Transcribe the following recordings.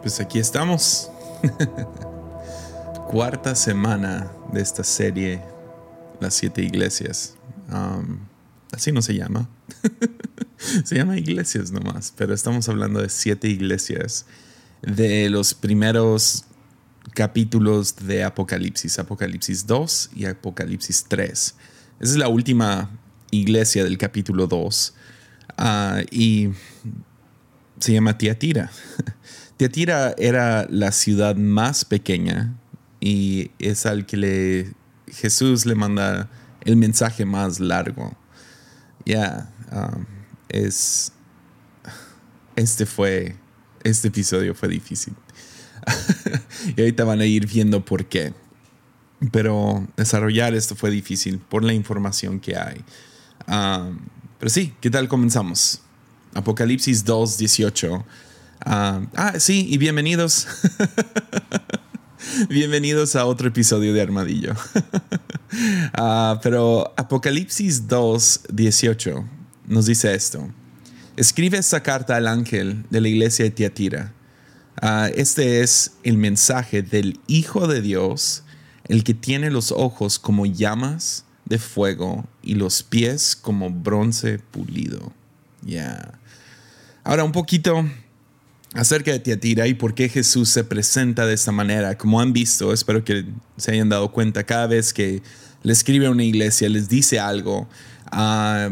Pues aquí estamos. Cuarta semana de esta serie, Las Siete Iglesias. así no se llama. se llama Iglesias nomás, pero estamos hablando de siete iglesias de los primeros capítulos de Apocalipsis, Apocalipsis 2 y Apocalipsis 3. Esa es la última iglesia del capítulo 2 ah, y se llama Tiatira. Tiatira era la ciudad más pequeña y es al que le, Jesús le manda el mensaje más largo. Ya, um, es, este fue, este episodio fue difícil. y ahorita van a ir viendo por qué. Pero desarrollar esto fue difícil por la información que hay. Um, pero sí, ¿qué tal comenzamos? Apocalipsis 2, 18 Ah, ah, sí, y bienvenidos. bienvenidos a otro episodio de Armadillo. Ah, pero Apocalipsis 2, 18 nos dice esto. Escribe esta carta al ángel de la iglesia de Tiatira. Ah, este es el mensaje del Hijo de Dios, el que tiene los ojos como llamas de fuego y los pies como bronce pulido. Ya. Ahora un poquito acerca de Tiatira y por qué Jesús se presenta de esta manera. Como han visto, espero que se hayan dado cuenta, cada vez que le escribe a una iglesia, les dice algo, ah,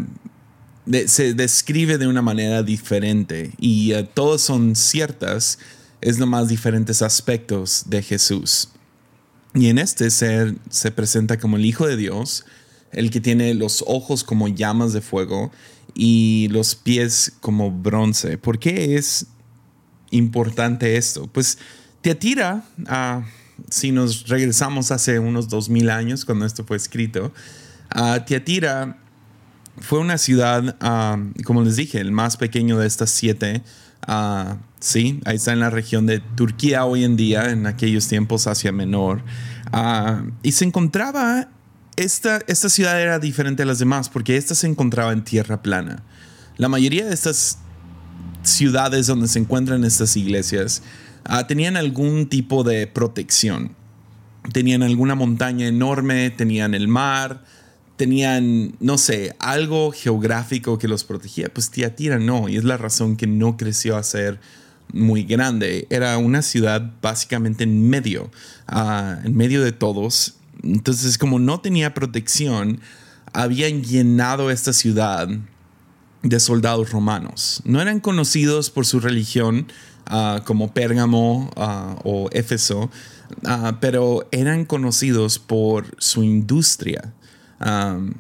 se describe de una manera diferente y uh, todas son ciertas, es más diferentes aspectos de Jesús. Y en este ser se presenta como el Hijo de Dios, el que tiene los ojos como llamas de fuego y los pies como bronce. ¿Por qué es importante esto? Pues Teatira, uh, si nos regresamos hace unos dos mil años cuando esto fue escrito, Teatira fue una ciudad, como les dije, el más pequeño de estas siete. sí, ahí está en la región de Turquía hoy en día, en aquellos tiempos Asia Menor. y se encontraba, esta, esta ciudad era diferente a las demás porque esta se encontraba en tierra plana. La mayoría de estas ciudades donde se encuentran estas iglesias ah, tenían algún tipo de protección. Tenían alguna montaña enorme, tenían el mar, tenían, no sé, algo geográfico que los protegía. Pues Tiatira no, y es la razón que no creció a ser muy grande. Era una ciudad básicamente en medio, ah, en medio de todos. Entonces, como no tenía protección, habían llenado esta ciudad de soldados romanos. No eran conocidos por su religión ah, como Pérgamo ah, o Éfeso, ah, pero eran conocidos por su industria.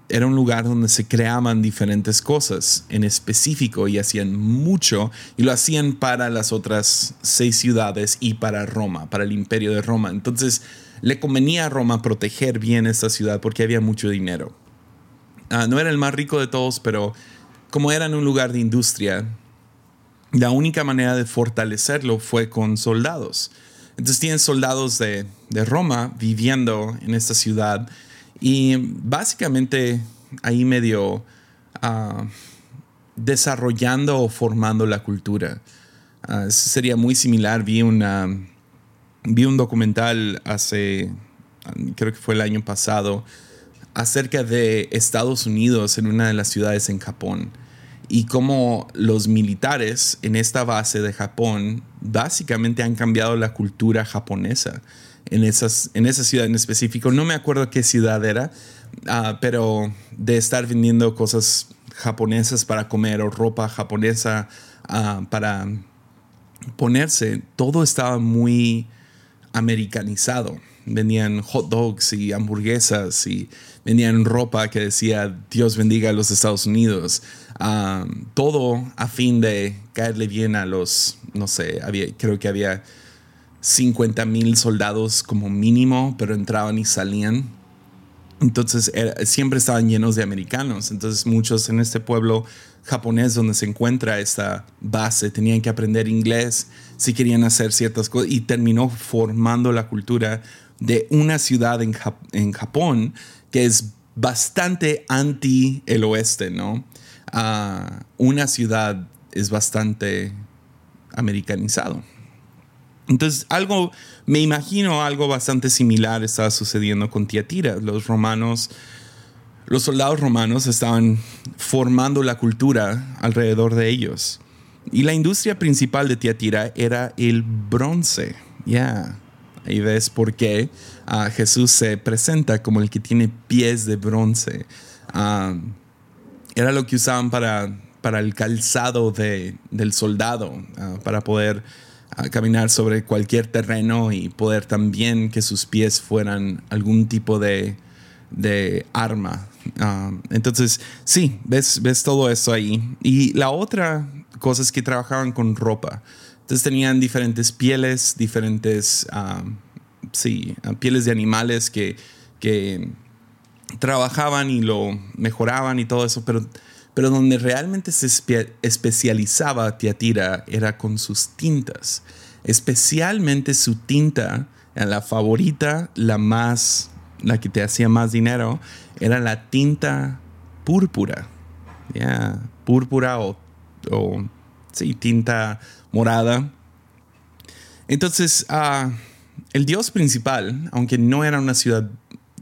era un lugar donde se creaban diferentes cosas en específico y hacían mucho y lo hacían para las otras seis ciudades y para Roma, para el imperio de Roma. Entonces le convenía a Roma proteger bien esta ciudad porque había mucho dinero. no era el más rico de todos, pero como era en un lugar de industria, la única manera de fortalecerlo fue con soldados. Entonces tienen soldados de, Roma viviendo en esta ciudad y básicamente ahí medio ah, desarrollando o formando la cultura. Ah, sería muy similar. Vi, una, vi un documental hace, creo que fue el año pasado, acerca de Estados Unidos en una de las ciudades en Japón y cómo los militares en esta base de Japón básicamente han cambiado la cultura japonesa en, esas, en esa ciudad en específico. No me acuerdo qué ciudad era, ah, pero de estar vendiendo cosas japonesas para comer o ropa japonesa ah, para ponerse, todo estaba muy americanizado. Vendían hot dogs y hamburguesas y vendían ropa que decía Dios bendiga a los Estados Unidos. todo a fin de caerle bien a los, no sé, había, creo que había 50 mil soldados como mínimo, pero entraban y salían. Entonces siempre estaban llenos de americanos. Entonces muchos en este pueblo japonés donde se encuentra esta base tenían que aprender inglés si querían hacer ciertas cosas y terminó formando la cultura de una ciudad en, en Japón que es bastante anti el oeste, ¿no? Ah, una ciudad es bastante americanizado. Entonces, algo, me imagino algo bastante similar estaba sucediendo con Tiatira. Los romanos, los soldados romanos estaban formando la cultura alrededor de ellos. Y la industria principal de Tiatira era el bronce. Ya, ahí ves por qué ah, Jesús se presenta como el que tiene pies de bronce. Ah, era lo que usaban para, para el calzado de, del soldado, ah, para poder caminar sobre cualquier terreno y poder también que sus pies fueran algún tipo de, de arma. entonces, sí, ves, ves todo eso ahí. Y la otra cosa es que trabajaban con ropa. Entonces tenían diferentes pieles, diferentes, sí, pieles de animales que, que trabajaban y lo mejoraban y todo eso, pero, pero donde realmente se especializaba Tiatira era con sus tintas, especialmente su tinta, la favorita, la más, la que te hacía más dinero, era la tinta púrpura, ya, púrpura o, o, sí, tinta morada. Entonces, uh, el dios principal, aunque no era una ciudad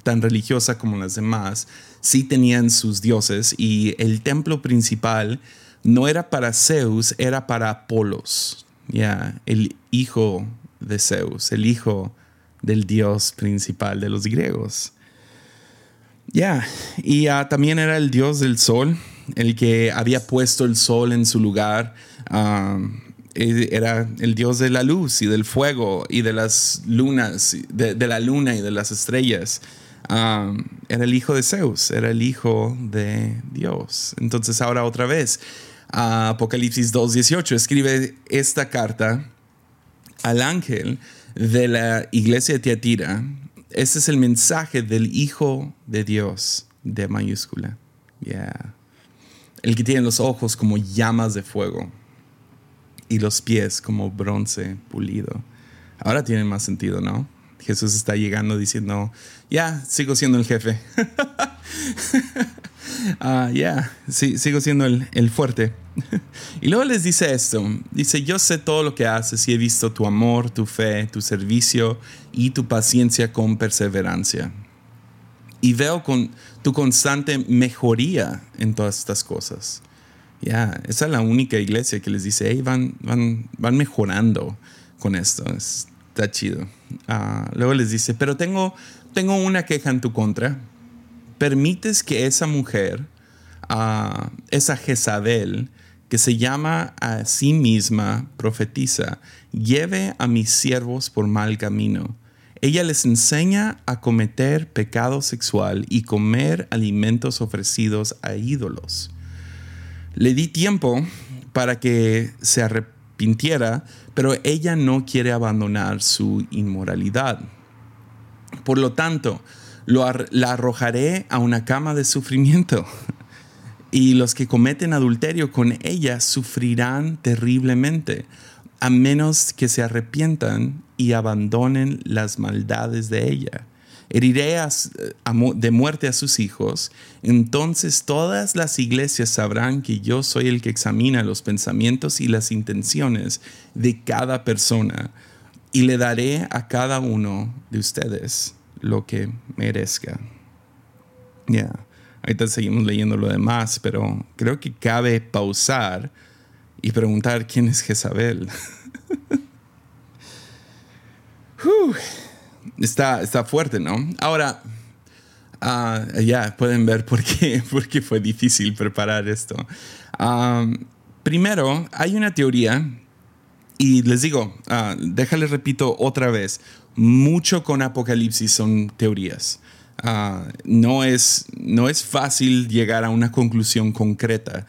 tan religiosa como las demás, sí tenían sus dioses y el templo principal no era para Zeus, era para Apolos, ya, el hijo de Zeus, el hijo del dios principal de los griegos. Ya, y ah, también era el dios del sol, el que había puesto el sol en su lugar. Ah, era el dios de la luz y del fuego y de las lunas, de la luna y de las estrellas era el hijo de Zeus, era el hijo de Dios. Entonces ahora otra vez, Apocalipsis 2.18 escribe esta carta al ángel de la iglesia de Tiatira. Este es el mensaje del Hijo de Dios, de mayúscula. Yeah. El que tiene los ojos como llamas de fuego y los pies como bronce pulido. Ahora tiene más sentido, ¿no? Jesús está llegando diciendo, ya, sigo siendo el jefe. Ah, ya, sí, sigo siendo el, el fuerte. y luego les dice esto, dice, yo sé todo lo que haces y he visto tu amor, tu fe, tu servicio y tu paciencia con perseverancia. Y veo con tu constante mejoría en todas estas cosas. Ya, esa es la única iglesia que les dice, hey, van, van, van mejorando con esto. Está chido. Ah, luego les dice, pero tengo, tengo una queja en tu contra. Permites que esa mujer, uh, esa Jezabel, que se llama a sí misma profetiza, lleve a mis siervos por mal camino. Ella les enseña a cometer pecado sexual y comer alimentos ofrecidos a ídolos. Le di tiempo para que se arrepintiera, pero ella no quiere abandonar su inmoralidad. Por lo tanto, la arrojaré a una cama de sufrimiento. Y los que cometen adulterio con ella sufrirán terriblemente, a menos que se arrepientan y abandonen las maldades de ella heriré de muerte a sus hijos, entonces todas las iglesias sabrán que yo soy el que examina los pensamientos y las intenciones de cada persona, y le daré a cada uno de ustedes lo que merezca. Ya, ahorita seguimos leyendo lo demás, pero creo que cabe pausar y preguntar quién es Jezabel. está, está fuerte, ¿no? Ahora, ah, ya pueden ver por qué, por qué, fue difícil preparar esto. primero, hay una teoría, y les digo, uh, déjales repito otra vez, mucho con Apocalipsis son teorías. Ah, no, es, no es fácil llegar a una conclusión concreta.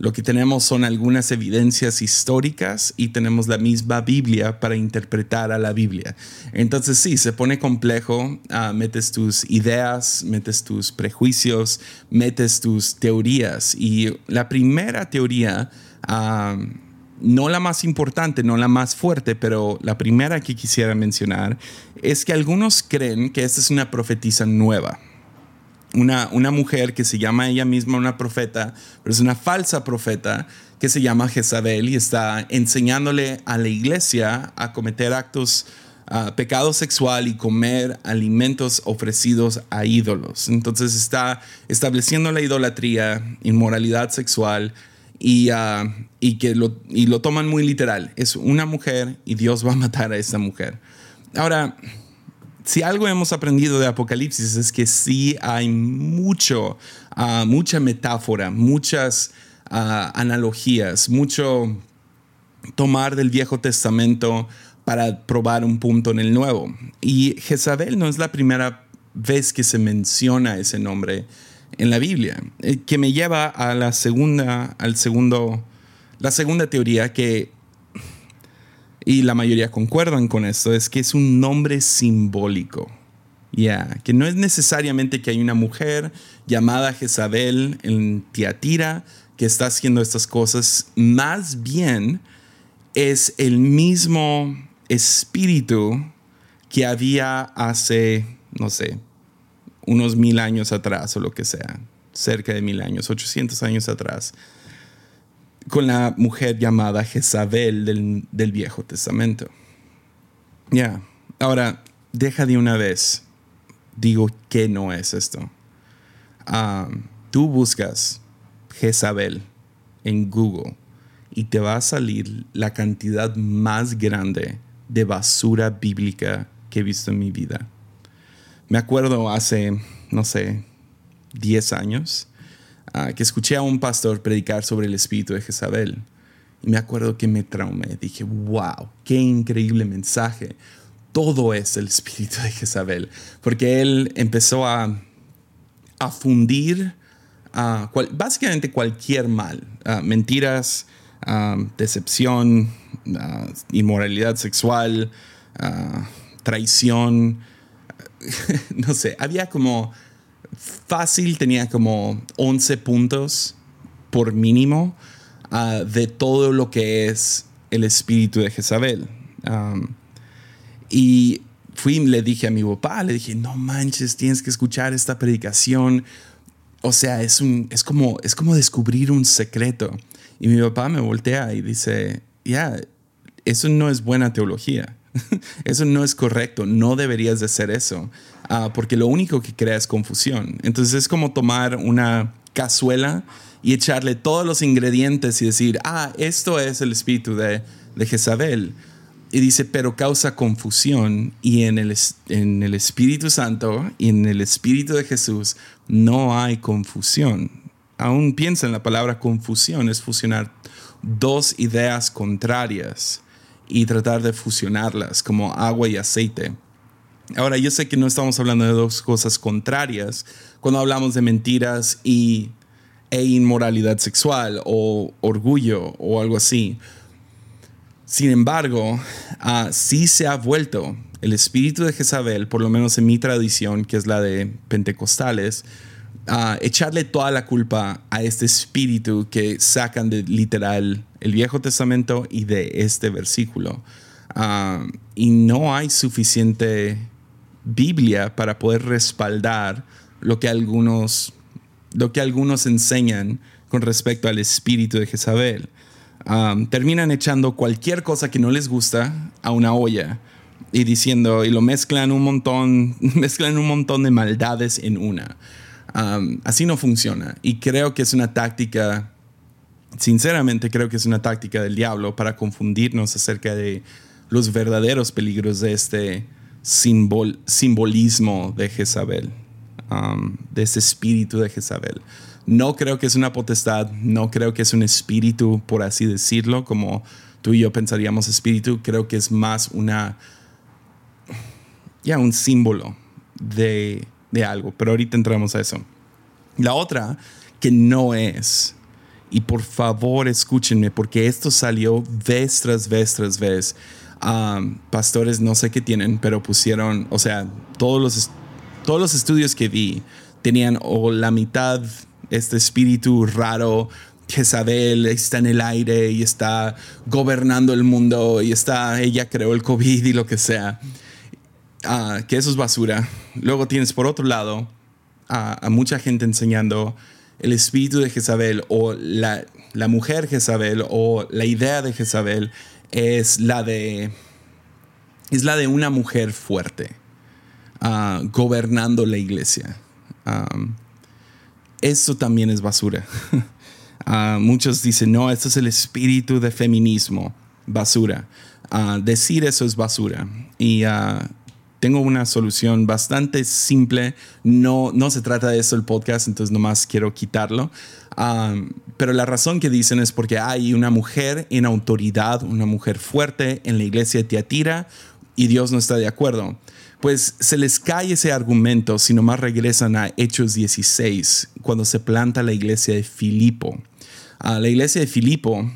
Lo que tenemos son algunas evidencias históricas y tenemos la misma Biblia para interpretar a la Biblia. Entonces sí, se pone complejo, ah, metes tus ideas, metes tus prejuicios, metes tus teorías. Y la primera teoría, ah, no la más importante, no la más fuerte, pero la primera que quisiera mencionar, es que algunos creen que esta es una profetisa nueva una, una mujer que se llama ella misma una profeta, pero es una falsa profeta que se llama Jezabel y está enseñándole a la iglesia a cometer actos, uh, pecado sexual y comer alimentos ofrecidos a ídolos. Entonces está estableciendo la idolatría, inmoralidad sexual y, uh, y que lo, y lo toman muy literal. Es una mujer y Dios va a matar a esa mujer. Ahora, si algo hemos aprendido de Apocalipsis es que sí hay mucho, uh, mucha metáfora, muchas uh, analogías, mucho tomar del Viejo Testamento para probar un punto en el Nuevo. Y Jezabel no es la primera vez que se menciona ese nombre en la Biblia, eh, que me lleva a la segunda, al segundo, la segunda teoría que y la mayoría concuerdan con esto, es que es un nombre simbólico. Ya, que no es necesariamente que hay una mujer llamada Jezabel en Tiatira que está haciendo estas cosas, más bien es el mismo espíritu que había hace, no sé, unos mil años atrás o lo que sea, cerca de mil años, 800 años atrás, con la mujer llamada Jezabel del, Viejo Testamento. Ya, ahora, deja de una vez, digo que no es esto. Ah, tú buscas Jezabel en Google y te va a salir la cantidad más grande de basura bíblica que he visto en mi vida. Me acuerdo hace, no sé, 10 años, Ah, que escuché a un pastor predicar sobre el espíritu de Jezabel. Y me acuerdo que me traumé. Dije, wow, qué increíble mensaje. Todo es el espíritu de Jezabel. Porque él empezó a, a fundir básicamente cualquier mal. mentiras, decepción, inmoralidad sexual, traición. no sé, había como fácil tenía como 11 puntos por mínimo ah, de todo lo que es el espíritu de Jezabel. y fui le dije a mi papá, le dije, no manches, tienes que escuchar esta predicación. O sea, es, un, es, como, es como descubrir un secreto. Y mi papá me voltea y dice, ya, eso no es buena teología. eso no es correcto, no deberías de hacer eso. Ah, porque lo único que crea es confusión. Entonces es como tomar una cazuela y echarle todos los ingredientes y decir, ah, esto es el espíritu de, de Jezabel. Y dice, pero causa confusión y en el, en el Espíritu Santo y en el Espíritu de Jesús no hay confusión. Aún piensa en la palabra confusión, es fusionar dos ideas contrarias y tratar de fusionarlas como agua y aceite. Ahora, yo sé que no estamos hablando de dos cosas contrarias cuando hablamos de mentiras y, e inmoralidad sexual o orgullo o algo así. Sin embargo, uh, sí se ha vuelto el espíritu de Jezabel, por lo menos en mi tradición, que es la de pentecostales, a echarle toda la culpa a este espíritu que sacan de literal el Viejo Testamento y de este versículo. Ah, y no hay suficiente Biblia para poder respaldar lo que algunos, lo que algunos enseñan con respecto al espíritu de Jezabel. terminan echando cualquier cosa que no les gusta a una olla y diciendo y lo mezclan un montón, mezclan un montón de maldades en una. así no funciona y creo que es una táctica, sinceramente creo que es una táctica del diablo para confundirnos acerca de los verdaderos peligros de este, simbolismo de Jezabel, um, de ese espíritu de Jezabel. No creo que es una potestad, no creo que es un espíritu, por así decirlo, como tú y yo pensaríamos espíritu, creo que es más una, ya, un símbolo de, de algo, pero ahorita entramos a eso. La otra, que no es, y por favor escúchenme, porque esto salió vez tras vez tras vez pastores no sé qué tienen, pero pusieron, o sea, todos los, todos los estudios que vi tenían o la mitad este espíritu raro Jezabel está en el aire y está gobernando el mundo y está, ella creó el COVID y lo que sea. Ah, que eso es basura. Luego tienes por otro lado a, mucha gente enseñando el espíritu de Jezabel o la, mujer Jezabel o la idea de Jezabel es la de, es la de una mujer fuerte ah, gobernando la iglesia. eso también es basura. Ah, muchos dicen, no, esto es el espíritu de feminismo, basura. Ah, decir eso es basura. Y tengo una solución bastante simple. No, no se trata de eso el podcast, entonces nomás quiero quitarlo. Pero la razón que dicen es porque hay una mujer en autoridad, una mujer fuerte en la iglesia de Tiatira y Dios no está de acuerdo. Pues se les cae ese argumento si nomás regresan a Hechos 16, cuando se planta la iglesia de Filipo. la iglesia de Filipo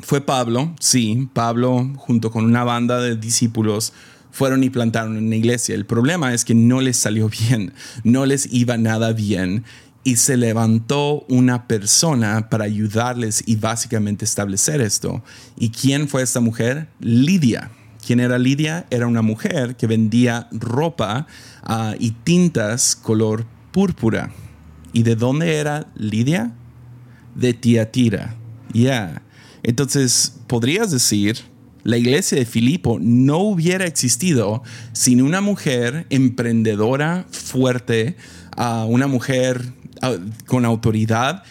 fue Pablo, sí, Pablo junto con una banda de discípulos fueron y plantaron una iglesia. El problema es que no les salió bien, no les iba nada bien y se levantó una persona para ayudarles y básicamente establecer esto. ¿Y quién fue esta mujer? Lidia. ¿Quién era Lidia? Era una mujer que vendía ropa ah, y tintas color púrpura. ¿Y de dónde era Lidia? De Tiatira. Ya. Entonces, podrías decir la iglesia de Filipo no hubiera existido sin una mujer emprendedora, fuerte, una mujer con autoridad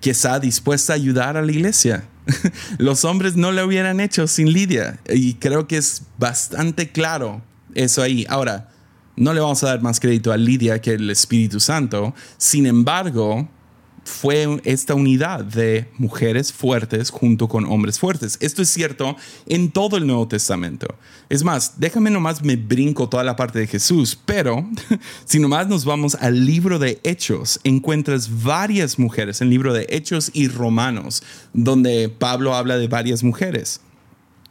que está dispuesta a ayudar a la iglesia. Los hombres no lo hubieran hecho sin Lidia y creo que es bastante claro eso ahí. Ahora, no le vamos a dar más crédito a Lidia que el Espíritu Santo. Sin embargo, fue esta unidad de mujeres fuertes junto con hombres fuertes. Esto es cierto en todo el Nuevo Testamento. Es más, déjame nomás me brinco toda la parte de Jesús, pero si nomás nos vamos al libro de Hechos, encuentras varias mujeres en el libro de Hechos y Romanos, donde Pablo habla de varias mujeres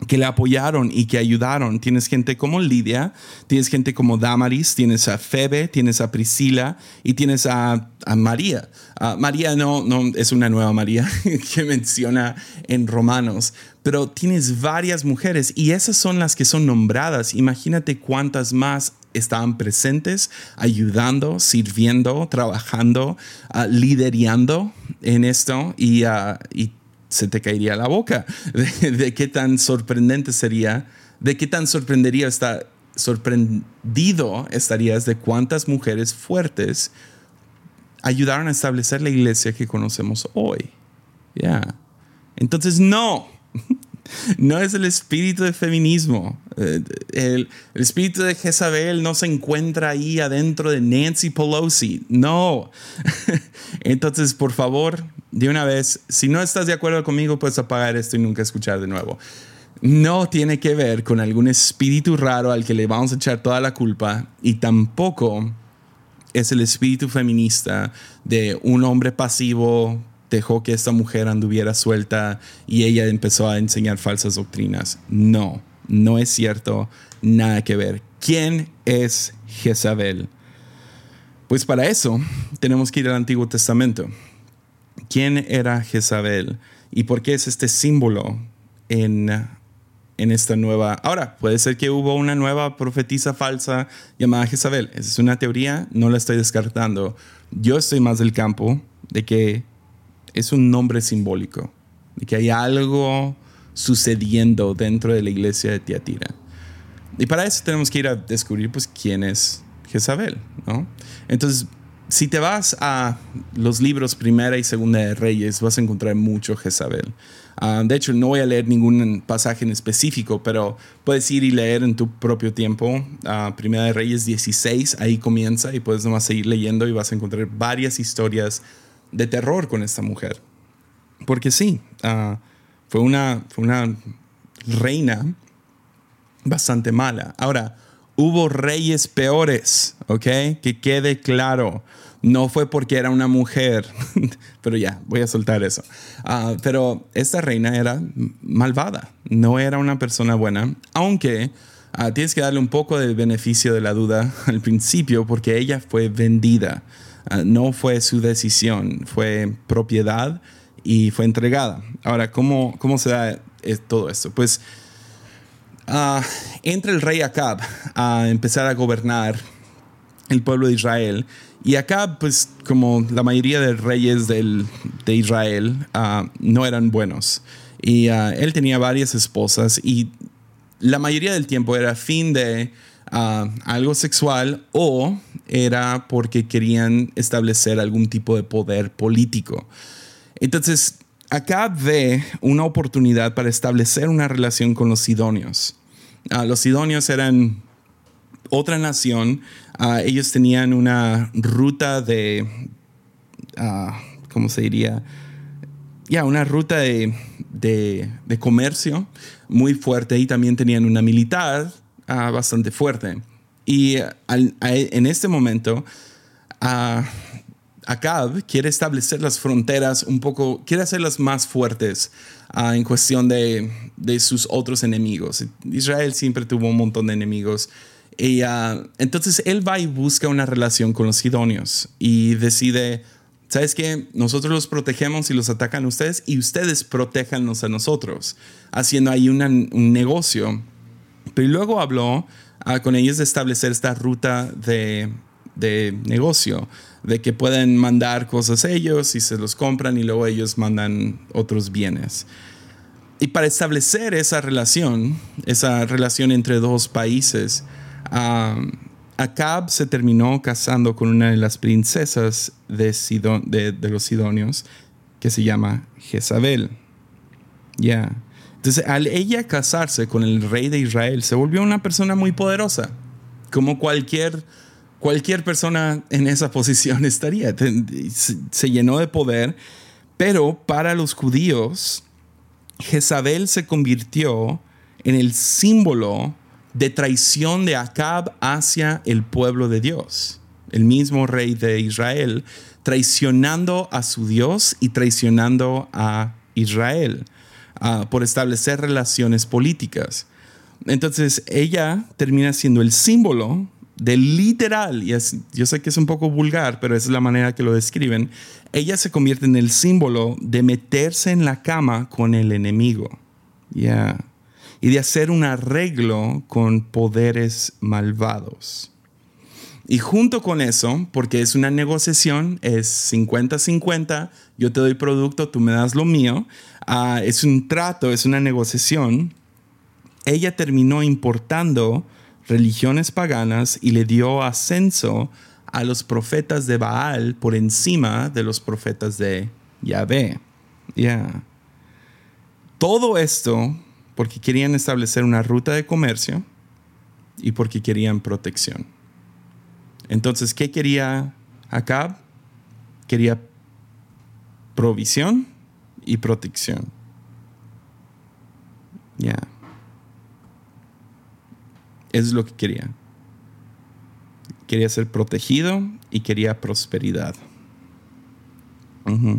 que le apoyaron y que ayudaron. Tienes gente como Lidia, tienes gente como Damaris, tienes a Febe, tienes a Priscila y tienes a, María. María no, no es una nueva María que menciona en Romanos, pero tienes varias mujeres y esas son las que son nombradas. Imagínate cuántas más estaban presentes, ayudando, sirviendo, trabajando, uh, liderando en esto y, uh, y se te caería la boca de, qué tan sorprendente sería, de qué tan sorprendería sorprendido estarías de cuántas mujeres fuertes ayudaron a establecer la iglesia que conocemos hoy. Ya. Entonces, no. No es el espíritu de feminismo. Eh, el, el, espíritu de Jezabel no se encuentra ahí adentro de Nancy Pelosi. No. Entonces, por favor, de una vez, si no estás de acuerdo conmigo, puedes apagar esto y nunca escuchar de nuevo. No tiene que ver con algún espíritu raro al que le vamos a echar toda la culpa y tampoco es el espíritu feminista de un hombre pasivo dejó que esta mujer anduviera suelta y ella empezó a enseñar falsas doctrinas. No, no es cierto, nada que ver. ¿Quién es Jezabel? Pues para eso tenemos que ir al Antiguo Testamento. ¿Quién era Jezabel? ¿Y por qué es este símbolo en, en esta nueva... Ahora, puede ser que hubo una nueva profetisa falsa llamada Jezabel. Esa es una teoría, no la estoy descartando. Yo estoy más del campo de que es un nombre simbólico, de que hay algo sucediendo dentro de la iglesia de Tiatira. Y para eso tenemos que ir a descubrir pues quién es Jezabel, ¿no? Entonces, si te vas a los libros Primera y Segunda de Reyes, vas a encontrar mucho Jezabel. Ah, de hecho, no voy a leer ningún pasaje en específico, pero puedes ir y leer en tu propio tiempo. Ah, Primera de Reyes 16, ahí comienza y puedes nomás seguir leyendo y vas a encontrar varias historias de terror con esta mujer. Porque sí, ah, fue, una, fue una reina bastante mala. Ahora, hubo reyes peores, ¿ok? Que quede claro. No fue porque era una mujer, pero ya, voy a soltar eso. Ah, pero esta reina era malvada, no era una persona buena, aunque ah, tienes que darle un poco del beneficio de la duda al principio porque ella fue vendida. Ah, no fue su decisión, fue propiedad y fue entregada. Ahora, ¿cómo, cómo se da todo esto? Pues entra el rey Acab a empezar a gobernar el pueblo de Israel Y acá, pues, como la mayoría de reyes del, de Israel, ah, no eran buenos. Y ah, él tenía varias esposas y la mayoría del tiempo era fin de ah, algo sexual o era porque querían establecer algún tipo de poder político. Entonces, acá ve una oportunidad para establecer una relación con los sidonios. los sidonios eran otra nación Ah, ellos tenían una ruta de, uh, ¿cómo se diría? Ya, una ruta de, de, comercio muy fuerte y también tenían una militar ah, bastante fuerte. Y en este momento, Acab quiere establecer las fronteras un poco, quiere hacerlas más fuertes en cuestión de, de, sus otros enemigos. Israel siempre tuvo un montón de enemigos y ah, entonces él va y busca una relación con los sidonios y decide, ¿sabes qué? Nosotros los protegemos y los atacan a ustedes y ustedes protéjanos a nosotros, haciendo ahí un negocio. Pero luego habló ah, con ellos de establecer esta ruta de, de negocio, de que pueden mandar cosas ellos y se los compran y luego ellos mandan otros bienes. Y para establecer esa relación, esa relación entre dos países, Acab se terminó casando con una de las princesas de, de, los sidonios que se llama Jezabel. Ya. Entonces, al ella casarse con el rey de Israel, se volvió una persona muy poderosa, como cualquier, cualquier persona en esa posición estaría. Se llenó de poder, pero para los judíos, Jezabel se convirtió en el símbolo de traición de Acab hacia el pueblo de Dios. El mismo rey de Israel traicionando a su Dios y traicionando a Israel ah, por establecer relaciones políticas. Entonces ella termina siendo el símbolo de literal, y yo sé que es un poco vulgar, pero es la manera que lo describen, ella se convierte en el símbolo de meterse en la cama con el enemigo. Ya y de hacer un arreglo con poderes malvados. Y junto con eso, porque es una negociación, es 50-50, yo te doy producto, tú me das lo mío, ah, es un trato, es una negociación, ella terminó importando religiones paganas y le dio ascenso a los profetas de Baal por encima de los profetas de Yahvé. Ya. Todo esto porque querían establecer una ruta de comercio y porque querían protección. Entonces, ¿qué quería Acab? Quería provisión y protección. Ya. Es lo que quería. Quería ser protegido y quería prosperidad. Ah,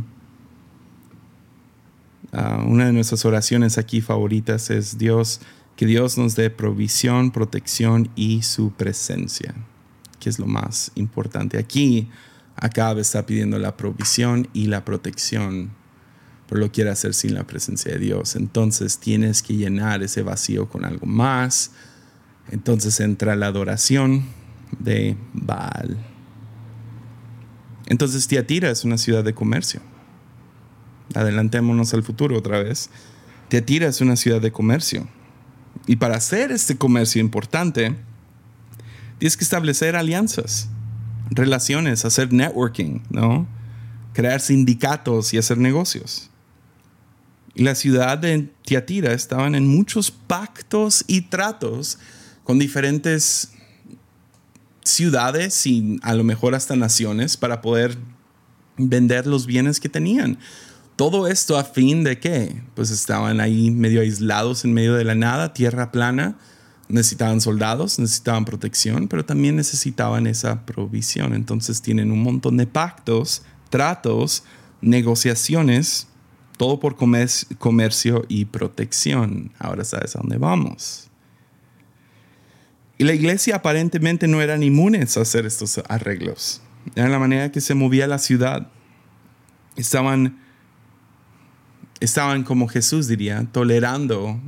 una de nuestras oraciones aquí favoritas es Dios, que Dios nos dé provisión, protección y su presencia, que es lo más importante. Aquí, acá está pidiendo la provisión y la protección, pero lo quiere hacer sin la presencia de Dios. Entonces tienes que llenar ese vacío con algo más. Entonces entra la adoración de Baal. Entonces Tiatira es una ciudad de comercio adelantémonos al futuro otra vez, Teatira es una ciudad de comercio. Y para hacer este comercio importante, tienes que establecer alianzas, relaciones, hacer networking, ¿no? Crear sindicatos y hacer negocios. Y la ciudad de Tiatira estaban en muchos pactos y tratos con diferentes ciudades y a lo mejor hasta naciones para poder vender los bienes que tenían. Todo esto a fin de que, pues estaban ahí medio aislados en medio de la nada, tierra plana, necesitaban soldados, necesitaban protección, pero también necesitaban esa provisión. Entonces tienen un montón de pactos, tratos, negociaciones, todo por comercio y protección. Ahora sabes a dónde vamos. Y la iglesia aparentemente no eran inmunes a hacer estos arreglos. Era la manera que se movía la ciudad. Estaban estaban como Jesús diría, tolerando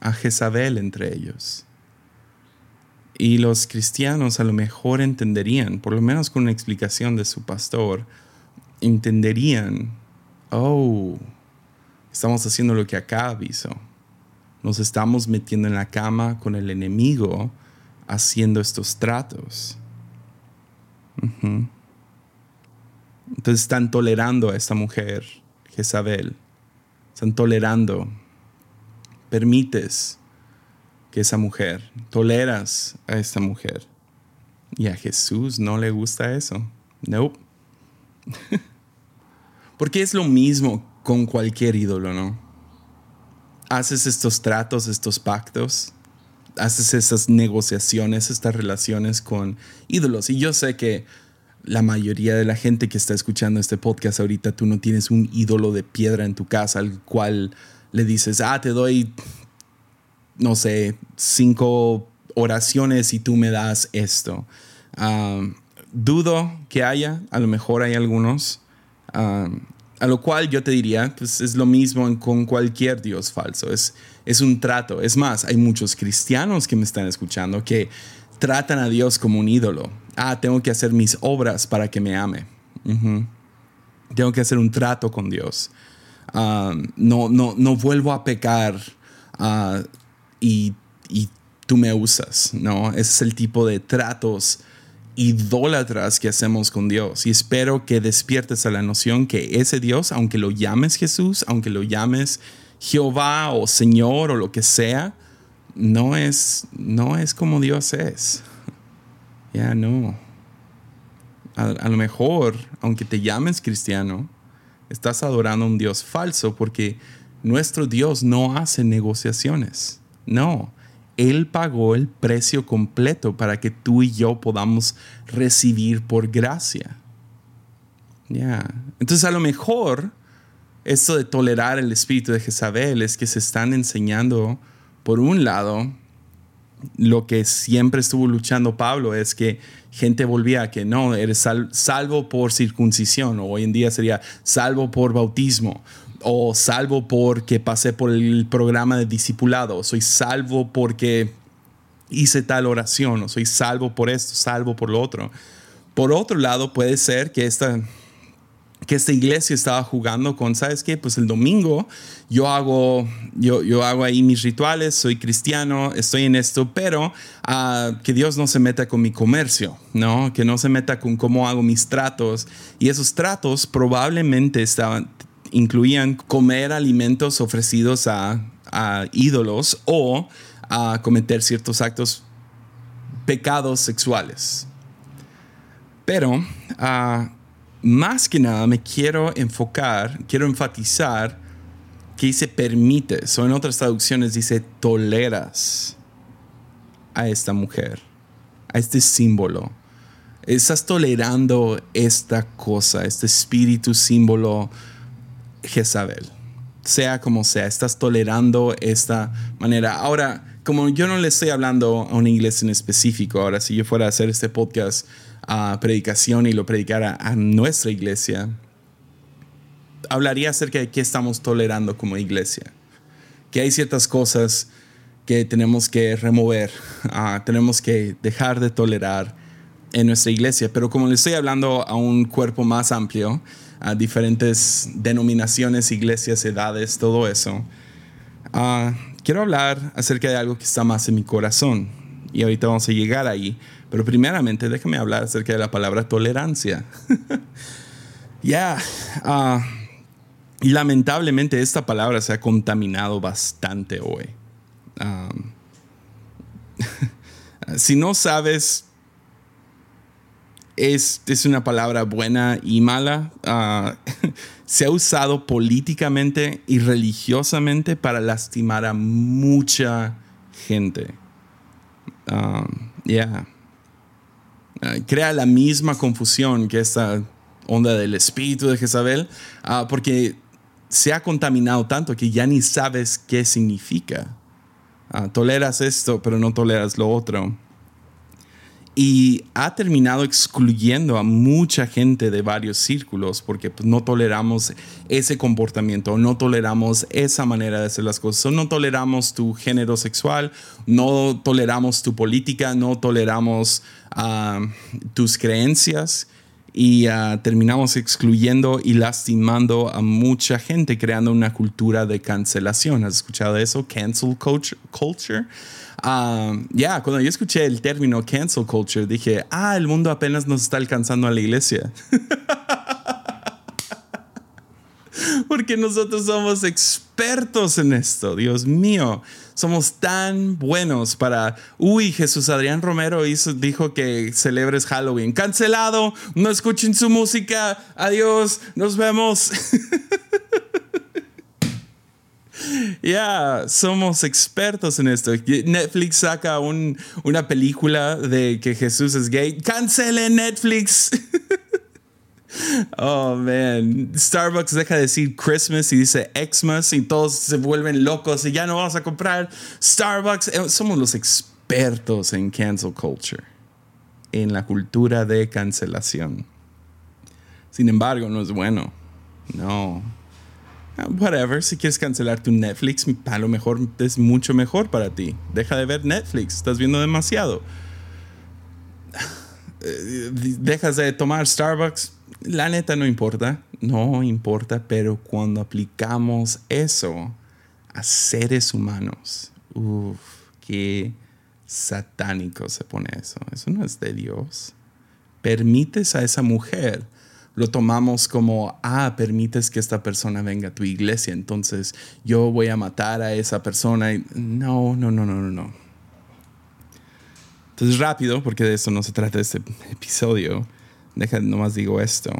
a Jezabel entre ellos. Y los cristianos a lo mejor entenderían, por lo menos con una explicación de su pastor, entenderían, oh, estamos haciendo lo que acá aviso. Nos estamos metiendo en la cama con el enemigo haciendo estos tratos. Entonces están tolerando a esta mujer, Jezabel. Están tolerando. Permites que esa mujer, toleras a esta mujer. Y a Jesús no le gusta eso. No. Nope. Porque es lo mismo con cualquier ídolo, ¿no? Haces estos tratos, estos pactos, haces esas negociaciones, estas relaciones con ídolos. Y yo sé que la mayoría de la gente que está escuchando este podcast ahorita, tú no tienes un ídolo de piedra en tu casa al cual le dices, ah, te doy, no sé, cinco oraciones y tú me das esto. dudo que haya, a lo mejor hay algunos. a lo cual yo te diría, pues es lo mismo con cualquier Dios falso. Es, es un trato. Es más, hay muchos cristianos que me están escuchando que tratan a Dios como un ídolo. Ah, tengo que hacer mis obras para que me ame. Tengo que hacer un trato con Dios. Ah, no, no, no vuelvo a pecar ah, y, tú me usas. No, ese es el tipo de tratos idólatras que hacemos con Dios. Y espero que despiertes a la noción que ese Dios, aunque lo llames Jesús, aunque lo llames Jehová o Señor o lo que sea, no es, no es como Dios es. Ya no. A, lo mejor, aunque te llames cristiano, estás adorando a un Dios falso porque nuestro Dios no hace negociaciones. No. Él pagó el precio completo para que tú y yo podamos recibir por gracia. Ya. Entonces, a lo mejor esto de tolerar el espíritu de Jezabel es que se están enseñando, por un lado, lo que siempre estuvo luchando Pablo es que gente volvía a que no, eres salvo por circuncisión, o hoy en día sería salvo por bautismo, o salvo porque pasé por el programa de discipulado, soy salvo porque hice tal oración, o soy salvo por esto, salvo por lo otro. Por otro lado, puede ser que esta que esta iglesia estaba jugando con, ¿sabes qué? Pues el domingo yo hago, yo, yo hago ahí mis rituales, soy cristiano, estoy en esto, pero uh, que Dios no se meta con mi comercio, ¿no? Que no se meta con cómo hago mis tratos. Y esos tratos probablemente estaban, incluían comer alimentos ofrecidos a, a ídolos o a cometer ciertos actos, pecados sexuales. Pero... Uh, más que nada me quiero enfocar, quiero enfatizar que dice permites, o en otras traducciones dice toleras a esta mujer, a este símbolo. Estás tolerando esta cosa, este espíritu símbolo Jezabel. Sea como sea, estás tolerando esta manera. Ahora, como yo no le estoy hablando a una iglesia en específico, ahora si yo fuera a hacer este podcast, a predicación y lo predicara a nuestra iglesia, hablaría acerca de qué estamos tolerando como iglesia. Que hay ciertas cosas que tenemos que remover, ah, tenemos que dejar de tolerar en nuestra iglesia. Pero como le estoy hablando a un cuerpo más amplio, a diferentes denominaciones, iglesias, edades, todo eso, ah, quiero hablar acerca de algo que está más en mi corazón. Y ahorita vamos a llegar ahí. Pero primeramente déjame hablar acerca de la palabra tolerancia. Ya, ah, y lamentablemente esta palabra se ha contaminado bastante hoy. si no sabes, es, es, una palabra buena y mala. Ah, se ha usado políticamente y religiosamente para lastimar a mucha gente. Ya. Ah, crea la misma confusión que esta onda del espíritu de Jezabel, uh, porque se ha contaminado tanto que ya ni sabes qué significa. Uh, toleras esto, pero no toleras lo otro. y ha terminado excluyendo a mucha gente de varios círculos porque pues, no toleramos ese comportamiento, no toleramos esa manera de hacer las cosas, no toleramos tu género sexual, no toleramos tu política, no toleramos ah, tus creencias y ah, terminamos excluyendo y lastimando a mucha gente, creando una cultura de cancelación. ¿Has escuchado eso? Cancel culture. Um, ya, cuando yo escuché el término cancel culture, dije, ah, el mundo apenas nos está alcanzando a la iglesia. Porque nosotros somos expertos en esto, Dios mío. Somos tan buenos para, uy, Jesús Adrián Romero hizo, dijo que celebres Halloween. Cancelado, no escuchen su música, adiós, nos vemos. Ya, somos expertos en esto. Netflix saca una película de que Jesús es gay. ¡Cancele Netflix! oh, man. Starbucks deja de decir Christmas y dice Xmas y todos se vuelven locos y ya no vamos a comprar Starbucks. Eh, somos los expertos en cancel culture, en la cultura de cancelación. Sin embargo, no es bueno. No. Ah, whatever, si quieres cancelar tu Netflix, a lo mejor es mucho mejor para ti. Deja de ver Netflix, estás viendo demasiado. Eh, dejas de tomar Starbucks, la neta no importa, no importa, pero cuando aplicamos eso a seres humanos, uff, qué satánico se pone eso. Eso no es de Dios. Permites a esa mujer lo tomamos como, ah, permites que esta persona venga a tu iglesia, entonces yo voy a matar a esa persona. No, no, no, no, no, no. Entonces rápido, porque de eso no se trata este episodio, deja, nomás digo esto.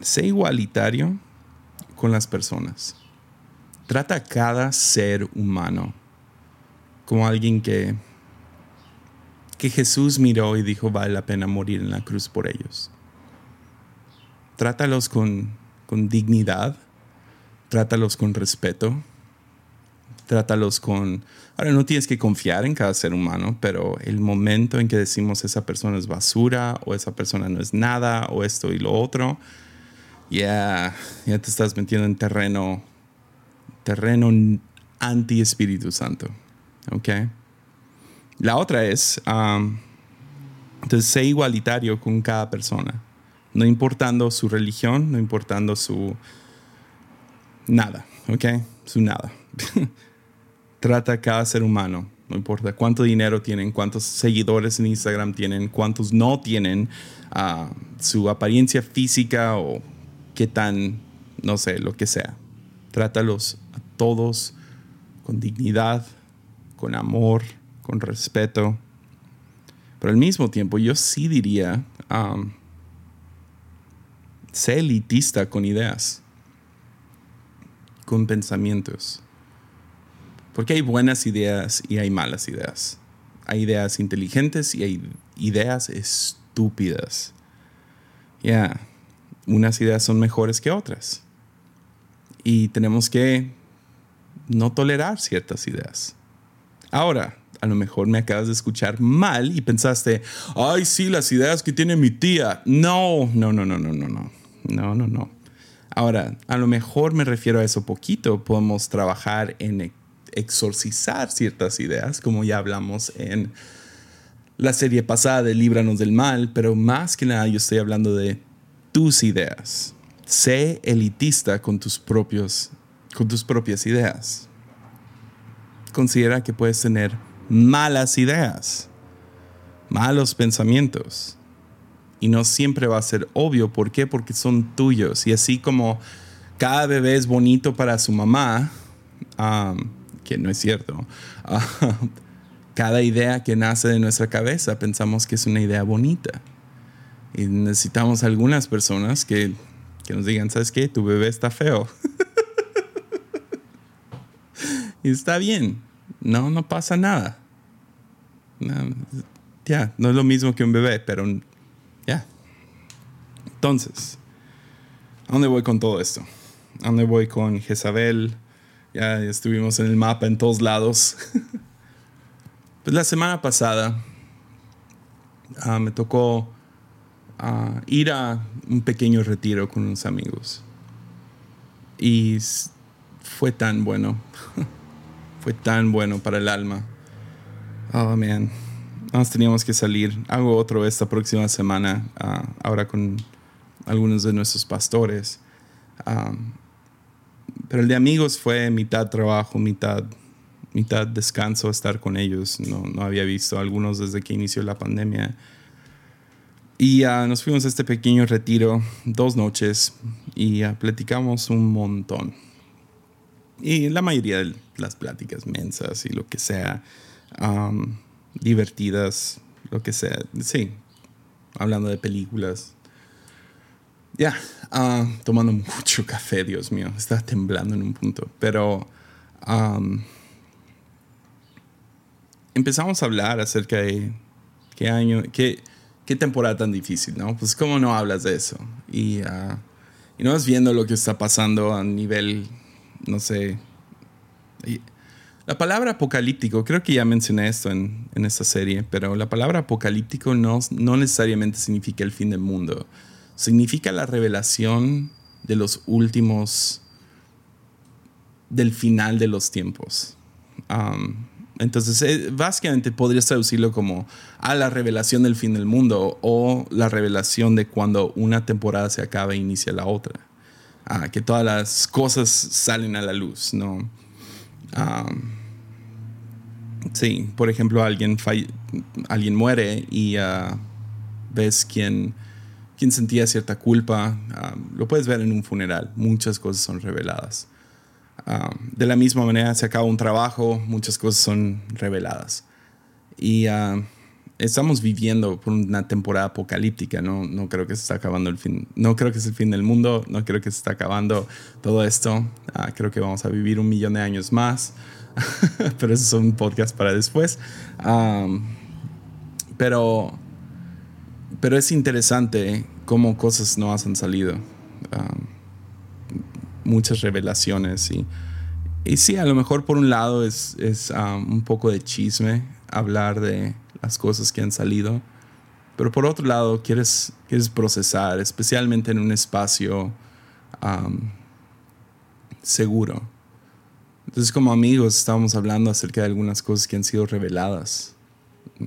Sé igualitario con las personas. Trata a cada ser humano como alguien que que Jesús miró y dijo vale la pena morir en la cruz por ellos. Trátalos con, con dignidad, trátalos con respeto, trátalos con... Ahora no tienes que confiar en cada ser humano, pero el momento en que decimos esa persona es basura o esa persona no es nada o esto y lo otro, ya, ya te estás metiendo en terreno, terreno anti Espíritu Santo. ¿Ok? La otra es, um, entonces, sé igualitario con cada persona, no importando su religión, no importando su nada, ¿ok? Su nada. Trata a cada ser humano, no importa cuánto dinero tienen, cuántos seguidores en Instagram tienen, cuántos no tienen, uh, su apariencia física o qué tan, no sé, lo que sea. Trátalos a todos con dignidad, con amor, con respeto. Pero al mismo tiempo yo sí diría, sé elitista con ideas, con pensamientos. Porque hay buenas ideas y hay malas ideas. Hay ideas inteligentes y hay ideas estúpidas. Ya, unas ideas son mejores que otras. Y tenemos que no tolerar ciertas ideas. Ahora, a lo mejor me acabas de escuchar mal y pensaste, ay, sí, las ideas que tiene mi tía. No, no, no, no, no, no, no. No, no, no. Ahora, a lo mejor me refiero a eso poquito. Podemos trabajar en exorcizar ciertas ideas, como ya hablamos en la serie pasada de Líbranos del Mal, pero más que nada yo estoy hablando de tus ideas. Sé elitista con tus, propios, con tus propias ideas. Considera que puedes tener malas ideas, malos pensamientos. Y no siempre va a ser obvio. ¿Por qué? Porque son tuyos. Y así como cada bebé es bonito para su mamá, que no es cierto, cada idea que nace de nuestra cabeza pensamos que es una idea bonita. Y necesitamos algunas personas que, que nos digan, ¿sabes qué? Tu bebé está feo. y está bien no, no pasa nada. ya, no es lo mismo que un bebé, pero ya. Entonces, ¿a dónde voy con todo esto? ¿A dónde voy con Jezabel? Ya estuvimos en el mapa en todos lados. pues la semana pasada ah, me tocó ah, ir a un pequeño retiro con unos amigos. Y fue tan bueno. fue tan bueno para el alma. Oh, man. Nos teníamos que salir. Hago otro esta próxima semana, ah, ahora con algunos de nuestros pastores. Pero el de amigos fue mitad trabajo, mitad, mitad descanso, estar con ellos. No, no había visto a algunos desde que inició la pandemia. Y uh, nos fuimos a este pequeño retiro, dos noches, y uh, platicamos un montón. Y la mayoría de las pláticas mensas y lo que sea, divertidas, lo que sea, sí, hablando de películas. Ya, uh, tomando mucho café, Dios mío, estaba temblando en un punto, pero um, empezamos a hablar acerca de qué año, qué qué temporada tan difícil, ¿no? Pues cómo no hablas de eso. Y, uh, y no vas viendo lo que está pasando a nivel, no sé. La palabra apocalíptico, creo que ya mencioné esto en, en esta serie, pero la palabra apocalíptico no, no necesariamente significa el fin del mundo. Significa la revelación de los últimos, del final de los tiempos. Entonces, eh, básicamente podrías traducirlo como a la revelación del fin del mundo o la revelación de cuando una temporada se acaba e inicia la otra. Ah, que todas las cosas salen a la luz, ¿no? sí, por ejemplo, alguien, alguien muere y uh, ves quién, quién sentía cierta culpa. Ah, lo puedes ver en un funeral. Muchas cosas son reveladas. Ah, de la misma manera se acaba un trabajo, muchas cosas son reveladas. Y uh, estamos viviendo por una temporada apocalíptica, ¿no? no creo que se está acabando el fin, no creo que es el fin del mundo, no creo que se está acabando todo esto, uh, creo que vamos a vivir un millón de años más, pero eso es un podcast para después. Um, pero, pero es interesante cómo cosas no han salido. Um, muchas revelaciones y, y sí, a lo mejor por un lado es, es um, un poco de chisme hablar de las cosas que han salido, pero por otro lado quieres, quieres procesar, especialmente en un espacio um, seguro. Entonces como amigos estábamos hablando acerca de algunas cosas que han sido reveladas,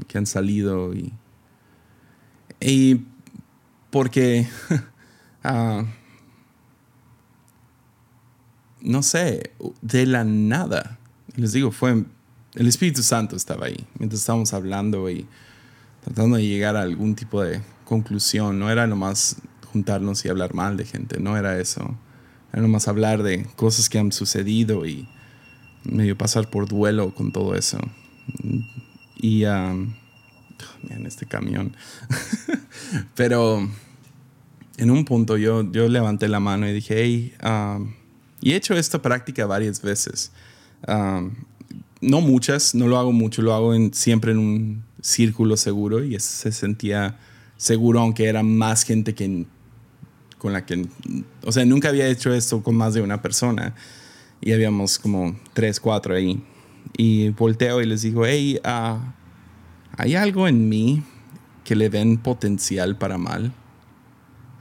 que han salido y, y porque uh, no sé, de la nada. Les digo, fue el Espíritu Santo estaba ahí mientras estábamos hablando y tratando de llegar a algún tipo de conclusión. No era nomás juntarnos y hablar mal de gente, no era eso. Era nomás hablar de cosas que han sucedido y medio pasar por duelo con todo eso. Y, um, miren este camión. Pero en un punto yo, yo levanté la mano y dije, hey, um, y he hecho esta práctica varias veces. no muchas, no lo hago mucho, lo hago en, siempre en un círculo seguro y se sentía seguro, aunque era más gente que con la que, o sea, nunca había hecho esto con más de una persona y habíamos como tres, cuatro ahí. Y volteo y les digo, hey, ah, hay algo en mí que le ven potencial para mal.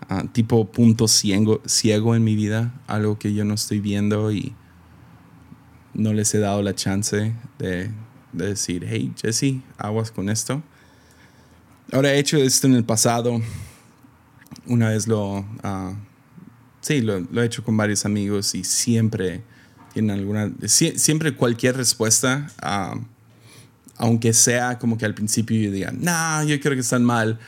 Ah, tipo punto ciego, ciego en mi vida, algo que yo no estoy viendo y no les he dado la chance de, decir, hey Jesse, aguas con esto. Ahora he hecho esto en el pasado, una vez lo, uh, sí, lo, he hecho con varios amigos y siempre tienen alguna, siempre cualquier respuesta, ah, aunque sea como que al principio yo diga, no, yo creo que están mal,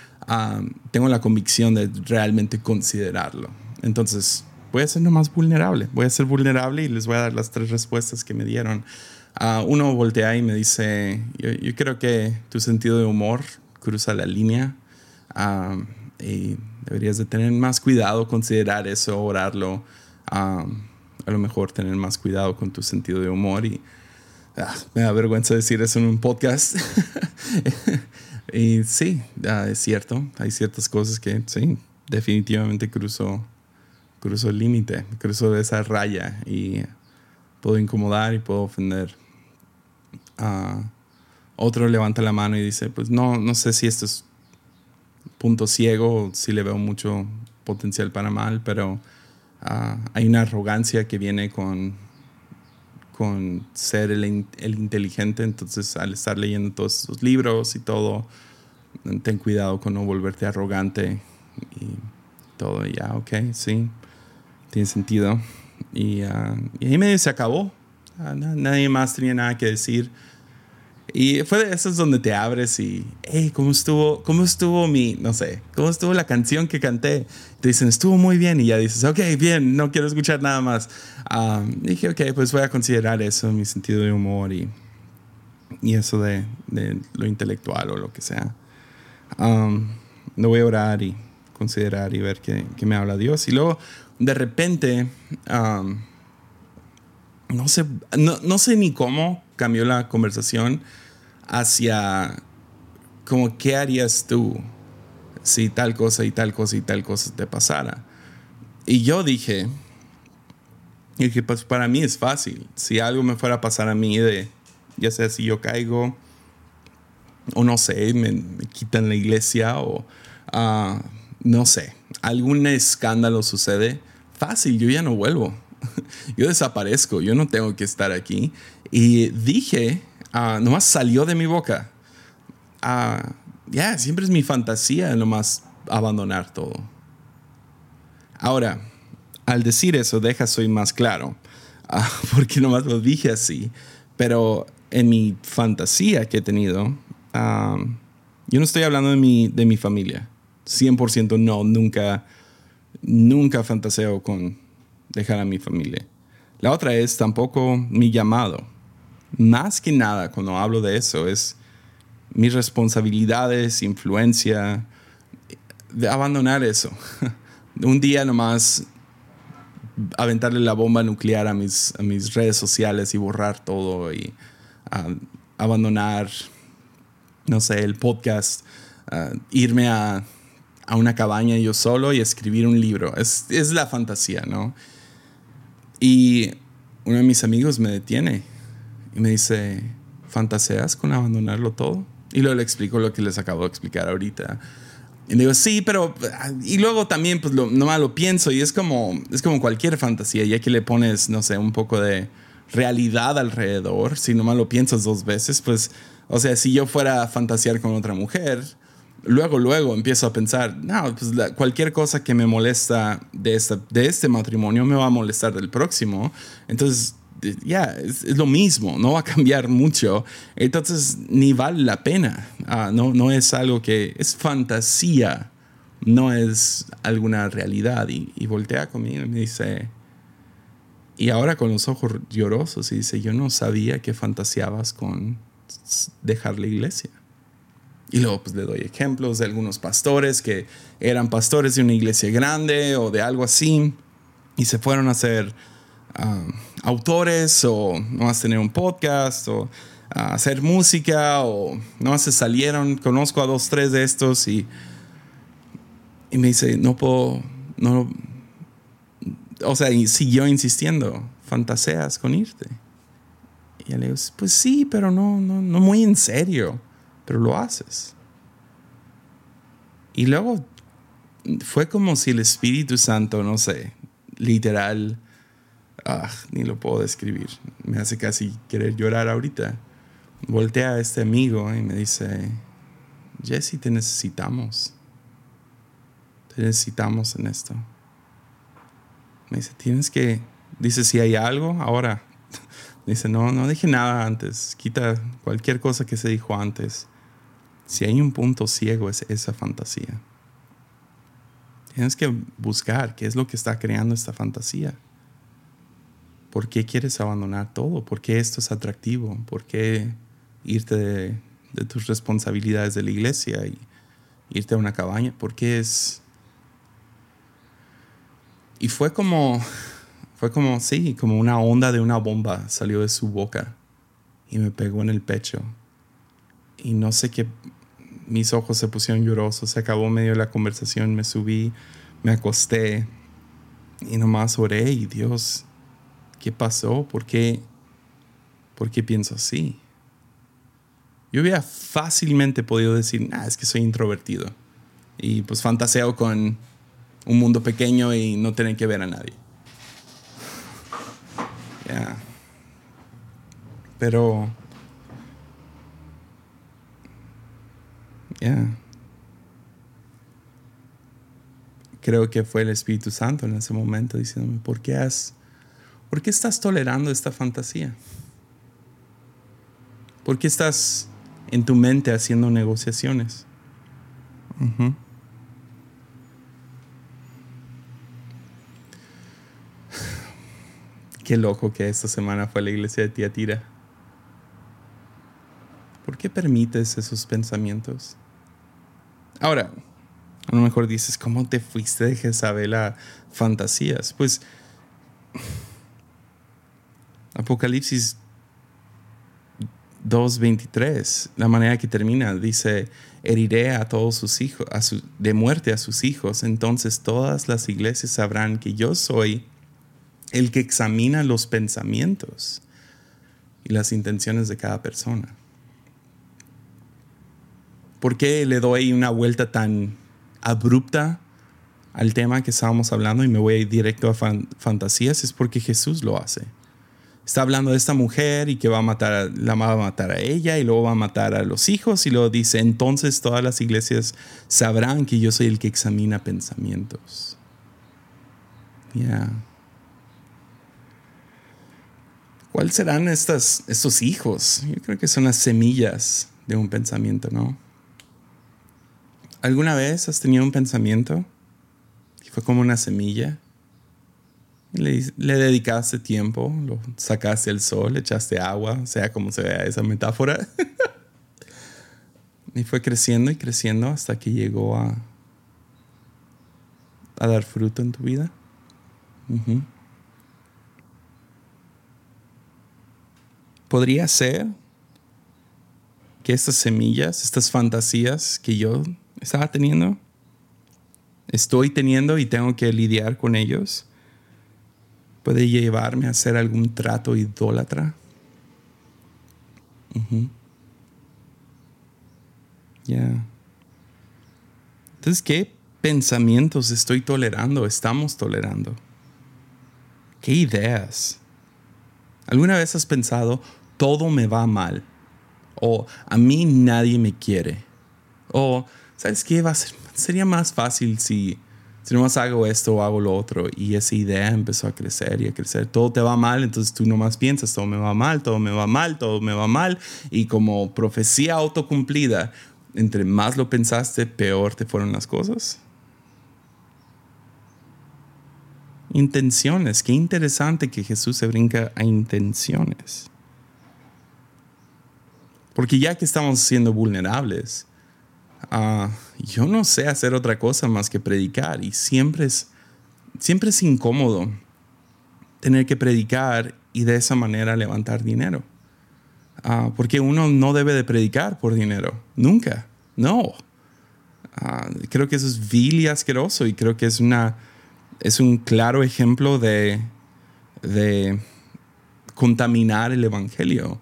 tengo la convicción de realmente considerarlo. Entonces, voy a ser más vulnerable. Voy a ser vulnerable y les voy a dar las tres respuestas que me dieron. Uh, uno voltea y me dice, yo, creo que tu sentido de humor cruza la línea y deberías de tener más cuidado, considerar eso, orarlo. a lo mejor tener más cuidado con tu sentido de humor y ah, me da vergüenza decir eso en un podcast. Y sí, es cierto, hay ciertas cosas que sí, definitivamente cruzo, cruzo el límite, cruzo esa raya y puedo incomodar y puedo ofender. Uh, otro levanta la mano y dice, pues no, no sé si esto es punto ciego, sí le veo mucho potencial para mal, pero ah, hay una arrogancia que viene con, con ser el, el, inteligente, entonces al estar leyendo todos esos libros y todo, ten cuidado con no volverte arrogante y todo, ya, ok, sí, tiene sentido. Y, uh, y ahí se acabó, uh, nadie más tenía nada que decir. Y fue de esos donde te abres y, hey, ¿cómo estuvo, cómo estuvo mi, no sé, cómo estuvo la canción que canté? Te dicen, estuvo muy bien y ya dices, ok, bien, no quiero escuchar nada más. Um, dije, ok, pues voy a considerar eso, mi sentido de humor y, y eso de, de lo intelectual o lo que sea. Um, lo voy a orar y considerar y ver qué, qué me habla Dios. Y luego, de repente, um, no, sé, no, no sé ni cómo cambió la conversación hacia como qué harías tú si tal cosa y tal cosa y tal cosa te pasara. Y yo dije, y dije, pues para mí es fácil. Si algo me fuera a pasar a mí, de, ya sea si yo caigo, o no sé, me, quitan la iglesia, o uh, no sé, algún escándalo sucede, fácil, yo ya no vuelvo. yo desaparezco, yo no tengo que estar aquí. Y dije, uh, nomás salió de mi boca. Uh, ya, siempre es mi fantasía nomás abandonar todo. Ahora, al decir eso, deja soy más claro, uh, porque nomás lo dije así, pero en mi fantasía que he tenido, yo no estoy hablando de mi, de mi familia. 100% no, nunca, nunca fantaseo con dejar a mi familia. La otra es tampoco mi llamado. Más que nada, cuando hablo de eso, es mis responsabilidades, influencia, de abandonar eso. Un día nomás aventarle la bomba nuclear a mis, a mis redes sociales y borrar todo y uh, abandonar, no sé, el podcast, uh, irme a, a, una cabaña yo solo y escribir un libro. Es, es la fantasía, ¿no? Y uno de mis amigos me detiene y me dice, ¿fantaseas con abandonarlo todo? Y luego le explico lo que les acabo de explicar ahorita. Y digo, sí, pero... Y luego también, pues, lo, nomás lo pienso y es como, es como cualquier fantasía, ya que le pones, no sé, un poco de realidad alrededor, si nomás lo piensas dos veces, pues, o sea, si yo fuera a fantasear con otra mujer, luego, luego empiezo a pensar, no, pues cualquier cosa que me molesta de, esta, de este matrimonio me va a molestar del próximo. Entonces, ya, es, lo mismo, no va a cambiar mucho. Entonces, ni vale la pena. Ah, no, no es algo que es fantasía, no es alguna realidad. Y, y voltea conmigo y me dice, y ahora con los ojos llorosos, y dice, yo no sabía que fantaseabas con dejar la iglesia. Y luego pues le doy ejemplos de algunos pastores que eran pastores de una iglesia grande o de algo así y se fueron a ser ah, autores o no a tener un podcast o a hacer música o no se salieron. Conozco a dos, tres de estos y, y me dice, no puedo, no, o sea, y siguió insistiendo, fantaseas con irte. Y le digo, pues sí, pero no, no, no muy en serio pero lo haces. Y luego fue como si el Espíritu Santo, no sé, literal, ah, ni lo puedo describir, me hace casi querer llorar ahorita. Voltea a este amigo y me dice, Jesse, te necesitamos. Te necesitamos en esto. Me dice, tienes que, dice, si hay algo, ahora. Dice, no, no dije nada antes. Quita cualquier cosa que se dijo antes. Si hay un punto ciego es esa fantasía. Tienes que buscar qué es lo que está creando esta fantasía. ¿Por qué quieres abandonar todo? ¿Por qué esto es atractivo? ¿Por qué irte de, tus responsabilidades de la iglesia y irte a una cabaña? ¿Por qué es... Y fue como, fue como, sí, como una onda de una bomba salió de su boca y me pegó en el pecho. Y no sé qué mis ojos se pusieron llorosos, se acabó medio la conversación, me subí, me acosté y nomás oré y Dios, ¿qué pasó? ¿Por qué, ¿Por qué pienso así? Yo hubiera fácilmente podido decir, nah, es que soy introvertido. Y pues fantaseo con un mundo pequeño y no tener que ver a nadie. Ya. Pero... Ya. Creo que fue el Espíritu Santo en ese momento diciéndome, ¿por qué has... ¿Por qué estás tolerando esta fantasía? ¿Por qué estás en tu mente haciendo negociaciones? Qué loco que esta semana fue la iglesia de Tiatira. ¿Por qué permites esos pensamientos? Ahora, a lo mejor dices, ¿cómo te fuiste de Jezabel a fantasías? Pues Apocalipsis 2.23, la manera que termina, dice, heriré a todos sus hijos, de muerte a sus hijos, entonces todas las iglesias sabrán que yo soy el que examina los pensamientos y las intenciones de cada persona. ¿Por qué le doy una vuelta tan abrupta al tema que estábamos hablando y me voy directo a fantasías? Es porque Jesús lo hace está hablando de esta mujer y que va a matar, la va a matar a ella y luego va a matar a los hijos y luego dice, entonces todas las iglesias sabrán que yo soy el que examina pensamientos. Ya. ¿Cuáles serán estas, estos hijos? Yo creo que son las semillas de un pensamiento, ¿no? ¿Alguna vez has tenido un pensamiento y fue como una semilla? Le, dedicaste tiempo, lo sacaste el sol, le echaste agua, sea como se vea esa metáfora. y fue creciendo y creciendo hasta que llegó a, a dar fruto en tu vida. Podría ser que estas semillas, estas fantasías que yo estaba teniendo, estoy teniendo y tengo que lidiar con ellos puede llevarme a hacer algún trato idólatra. Ya. Entonces, ¿qué pensamientos estoy tolerando, estamos tolerando? ¿Qué ideas? ¿Alguna vez has pensado, todo me va mal? O a mí nadie me quiere? O, ¿sabes qué? Va sería más fácil si si nomás hago esto o hago lo otro. Y esa idea empezó a crecer y a crecer. Todo te va mal, entonces tú nomás piensas, todo me va mal, todo me va mal, todo me va mal. Y como profecía autocumplida, entre más lo pensaste, peor te fueron las cosas. Intenciones. Qué interesante que Jesús se brinca a intenciones. Porque ya que estamos siendo vulnerables, Ah, yo no sé hacer otra cosa más que predicar y siempre es, siempre es incómodo tener que predicar y de esa manera levantar dinero. Ah, porque uno no debe de predicar por dinero, nunca, no. Ah, creo que eso es vil y asqueroso y creo que es, una, es un claro ejemplo de, de contaminar el Evangelio.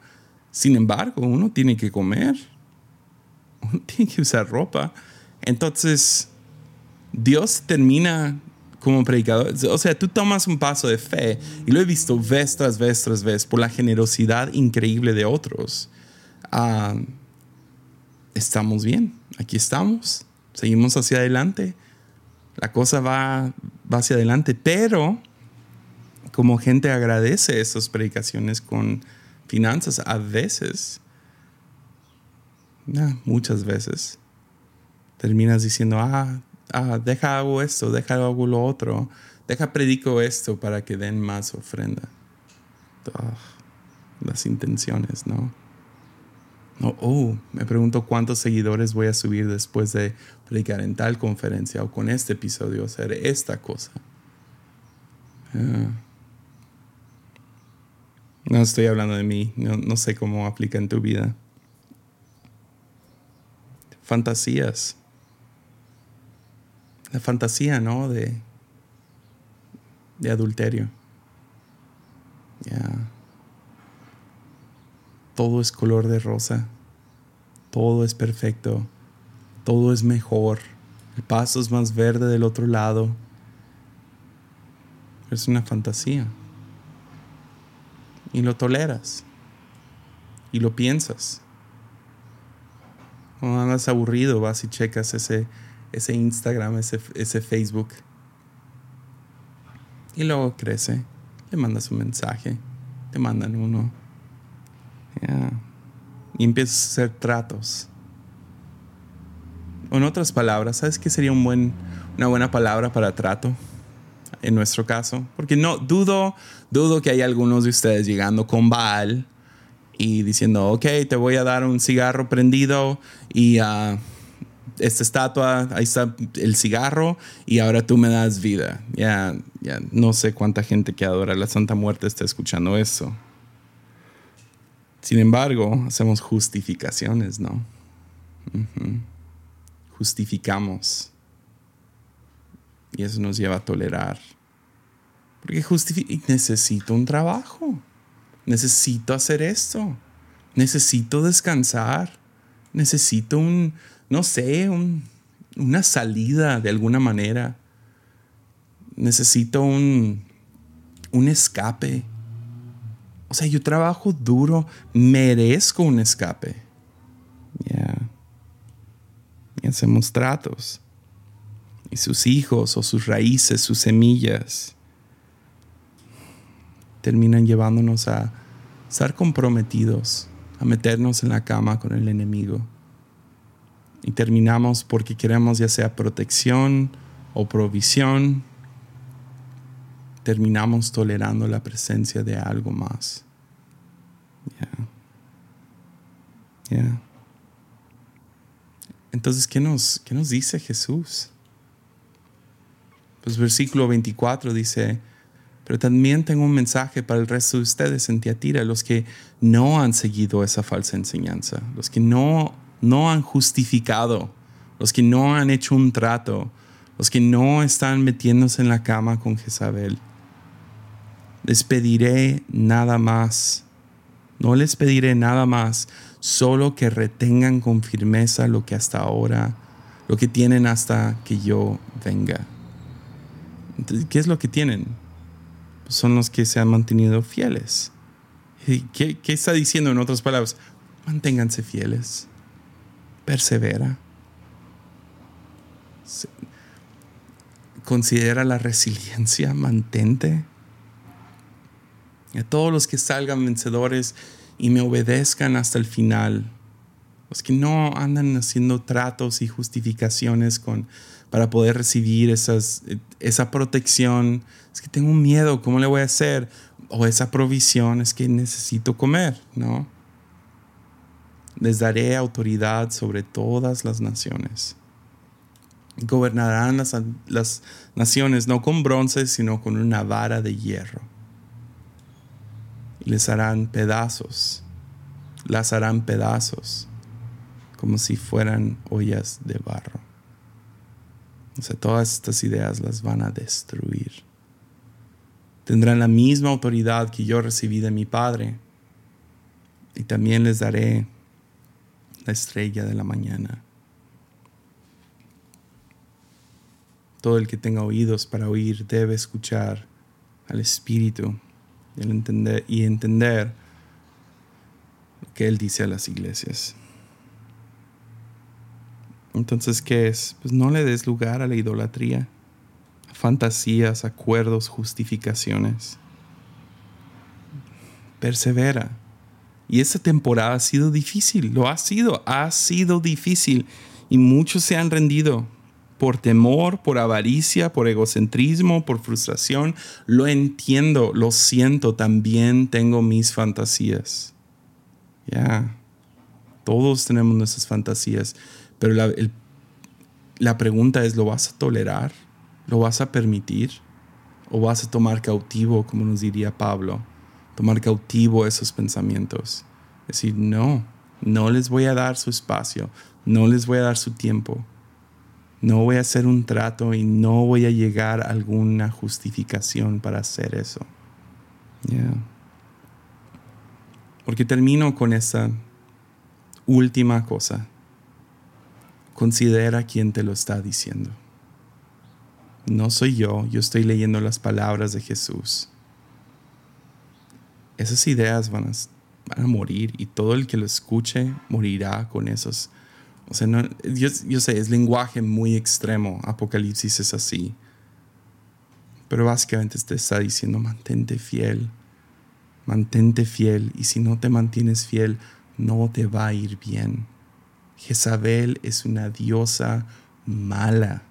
Sin embargo, uno tiene que comer tiene que usar ropa. Entonces, Dios termina como predicador. O sea, tú tomas un paso de fe y lo he visto vez tras vez tras vez por la generosidad increíble de otros. Ah, estamos bien, aquí estamos, seguimos hacia adelante. La cosa va, va hacia adelante, pero como gente agradece esas predicaciones con finanzas, a veces muchas veces terminas diciendo, ah, ah, deja hago esto, deja hago lo otro, deja predico esto para que den más ofrenda. Las intenciones, ¿no? No, oh, me pregunto cuántos seguidores voy a subir después de predicar en tal conferencia o con este episodio, hacer esta cosa. Ah. No estoy hablando de mí, no, no sé cómo aplica en tu vida fantasías. La fantasía, ¿no? De, de adulterio. Ya. Todo es color de rosa. Todo es perfecto. Todo es mejor. El paso es más verde del otro lado. Es una fantasía. Y lo toleras. Y lo piensas. Cuando andas aburrido, vas y checas ese, ese Instagram, ese, ese Facebook. Y luego crece. Le mandas un mensaje. Te mandan uno. Y empiezas a hacer tratos. En otras palabras, ¿sabes qué sería un buen, una buena palabra para trato? En nuestro caso. Porque no, dudo, dudo que hay algunos de ustedes llegando con Baal y diciendo, ok, te voy a dar un cigarro prendido y uh, esta estatua, ahí está el cigarro y ahora tú me das vida. Ya, ya no sé cuánta gente que adora la Santa Muerte está escuchando eso. Sin embargo, hacemos justificaciones, ¿no? Justificamos. Y eso nos lleva a tolerar. Porque necesito un trabajo. Necesito hacer esto. Necesito descansar. Necesito un, no sé, una salida de alguna manera. Necesito un, un escape. O sea, yo trabajo duro, merezco un escape. Ya. Y hacemos tratos. Y sus hijos o sus raíces, sus semillas, terminan llevándonos a estar comprometidos, a meternos en la cama con el enemigo. Y terminamos porque queremos ya sea protección o provisión terminamos tolerando la presencia de algo más. Entonces, ¿qué nos, ¿qué nos dice Jesús? Pues versículo 24 dice, pero también tengo un mensaje para el resto de ustedes en Tiatira, los que no han seguido esa falsa enseñanza, los que no, no han justificado, los que no han hecho un trato, los que no están metiéndose en la cama con Jezabel les pediré nada más. No les pediré nada más, solo que retengan con firmeza lo que hasta ahora, lo que tienen hasta que yo venga. ¿Qué es lo que tienen? Son los que se han mantenido fieles. ¿Qué, ¿Qué está diciendo en otras palabras? Manténganse fieles. Persevera. Considera la resiliencia, mantente a todos los que salgan vencedores y me obedezcan hasta el final. Los que no andan haciendo tratos y justificaciones con, para poder recibir esas, esa protección. Es que tengo miedo, ¿cómo le voy a hacer? O esa provisión, es que necesito comer, ¿no? Les daré autoridad sobre todas las naciones. Gobernarán las, las naciones no con bronce, sino con una vara de hierro les harán pedazos, las harán pedazos, como si fueran ollas de barro. O sea, todas estas ideas las van a destruir. Tendrán la misma autoridad que yo recibí de mi Padre. Y también les daré la estrella de la mañana. Todo el que tenga oídos para oír debe escuchar al Espíritu y entender, y entender lo que Él dice a las iglesias. Entonces, ¿qué es? Pues no le des lugar a la idolatría, fantasías, acuerdos, justificaciones. Persevera. Y esta temporada ha sido difícil, lo ha sido, ha sido difícil. Y muchos se han rendido, por temor, por avaricia, por egocentrismo, por frustración. Lo entiendo, lo siento, también tengo mis fantasías. Ya, todos tenemos nuestras fantasías, pero la, la pregunta es, ¿lo vas a tolerar? ¿Lo vas a permitir? ¿O vas a tomar cautivo, como nos diría Pablo? Tomar cautivo esos pensamientos. Decir, no, no les voy a dar su espacio, no les voy a dar su tiempo no voy a hacer un trato y no voy a llegar a alguna justificación para hacer eso. Porque termino con esa última cosa. considera quién te lo está diciendo. No soy yo, yo estoy leyendo las palabras de Jesús. Esas ideas van a, morir y todo el que lo escuche morirá con esos. O sea, yo, yo sé, es lenguaje muy extremo. Apocalipsis es así. Pero básicamente te está diciendo, mantente fiel, mantente fiel. Y si no te mantienes fiel, no te va a ir bien. Jezabel es una diosa mala,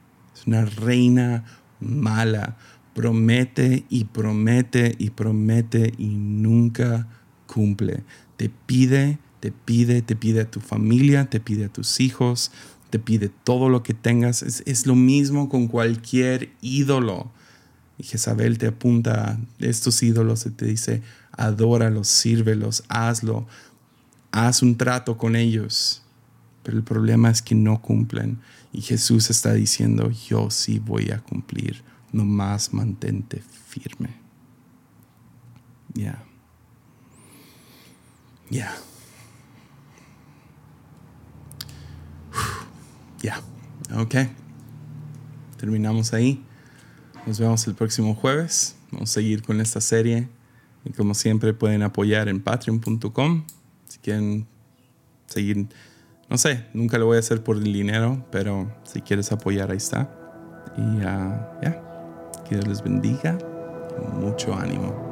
una reina mala. Promete y promete y promete y nunca cumple. Te pide, te pide, te pide a tu familia, te pide a tus hijos, te pide todo lo que tengas. Es, lo mismo con cualquier ídolo. Y Jezabel te apunta a estos ídolos y te dice, adóralos, sírvelos, hazlo, haz un trato con ellos pero el problema es que no cumplen. Y Jesús está diciendo, yo sí voy a cumplir, nomás mantente firme. Ya. Ya. Ya. Ok. Terminamos ahí. Nos vemos el próximo jueves. Vamos a seguir con esta serie. Y como siempre pueden apoyar en patreon.com si quieren seguir no sé, nunca lo voy a hacer por el dinero, pero si quieres apoyar, ahí está. Y ya, que Dios les bendiga. Mucho ánimo.